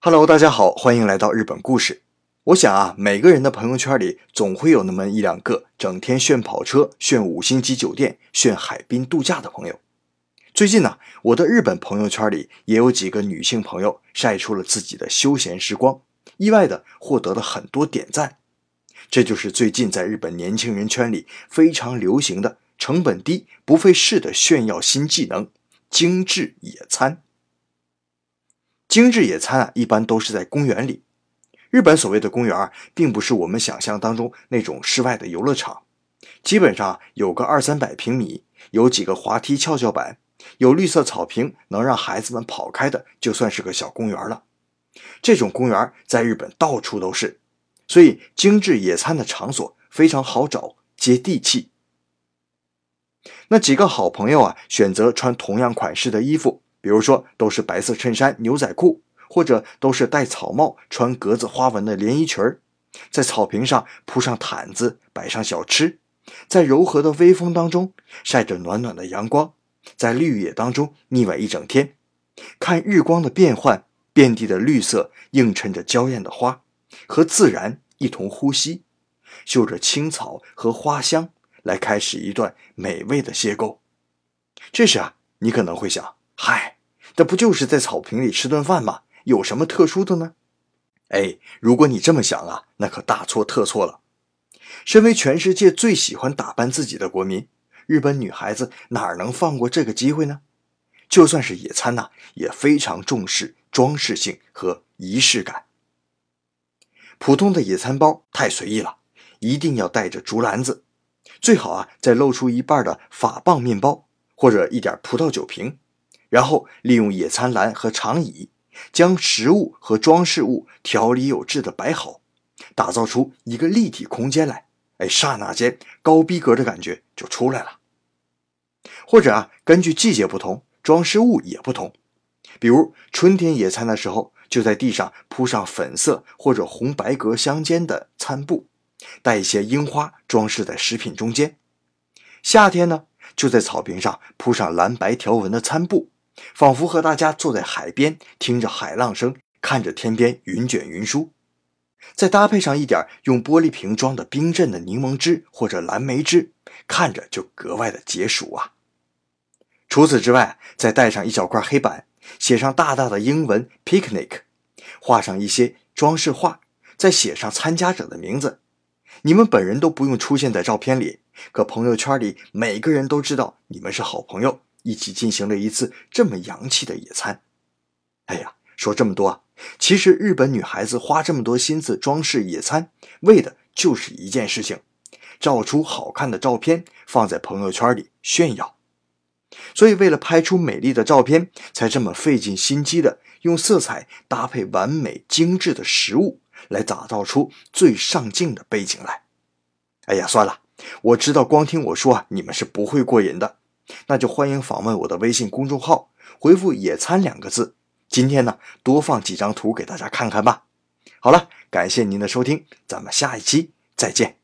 Hello，大家好，欢迎来到日本故事。我想啊，每个人的朋友圈里总会有那么一两个整天炫跑车、炫五星级酒店、炫海滨度假的朋友。最近呢，我的日本朋友圈里也有几个女性朋友晒出了自己的休闲时光，意外的获得了很多点赞。这就是最近在日本年轻人圈里非常流行的、成本低、不费事的炫耀新技能——精致野餐。精致野餐啊，一般都是在公园里。日本所谓的公园，并不是我们想象当中那种室外的游乐场，基本上有个二三百平米，有几个滑梯、跷跷板，有绿色草坪，能让孩子们跑开的，就算是个小公园了。这种公园在日本到处都是，所以精致野餐的场所非常好找，接地气。那几个好朋友啊，选择穿同样款式的衣服。比如说，都是白色衬衫、牛仔裤，或者都是戴草帽、穿格子花纹的连衣裙儿，在草坪上铺上毯子，摆上小吃，在柔和的微风当中晒着暖暖的阳光，在绿野当中腻歪一整天，看日光的变换，遍地的绿色映衬着娇艳的花，和自然一同呼吸，嗅着青草和花香，来开始一段美味的邂逅。这时啊，你可能会想。嗨，这不就是在草坪里吃顿饭吗？有什么特殊的呢？哎，如果你这么想啊，那可大错特错了。身为全世界最喜欢打扮自己的国民，日本女孩子哪能放过这个机会呢？就算是野餐呐，也非常重视装饰性和仪式感。普通的野餐包太随意了，一定要带着竹篮子，最好啊再露出一半的法棒面包或者一点葡萄酒瓶。然后利用野餐篮和长椅，将食物和装饰物条理有致的摆好，打造出一个立体空间来。哎，刹那间高逼格的感觉就出来了。或者啊，根据季节不同，装饰物也不同。比如春天野餐的时候，就在地上铺上粉色或者红白格相间的餐布，带一些樱花装饰在食品中间。夏天呢，就在草坪上铺上蓝白条纹的餐布。仿佛和大家坐在海边，听着海浪声，看着天边云卷云舒，再搭配上一点用玻璃瓶装的冰镇的柠檬汁或者蓝莓汁，看着就格外的解暑啊。除此之外，再带上一小块黑板，写上大大的英文 “picnic”，画上一些装饰画，再写上参加者的名字。你们本人都不用出现在照片里，可朋友圈里每个人都知道你们是好朋友。一起进行了一次这么洋气的野餐。哎呀，说这么多，其实日本女孩子花这么多心思装饰野餐，为的就是一件事情：照出好看的照片，放在朋友圈里炫耀。所以，为了拍出美丽的照片，才这么费尽心机的用色彩搭配完美精致的食物，来打造出最上镜的背景来。哎呀，算了，我知道光听我说啊，你们是不会过瘾的。那就欢迎访问我的微信公众号，回复“野餐”两个字。今天呢，多放几张图给大家看看吧。好了，感谢您的收听，咱们下一期再见。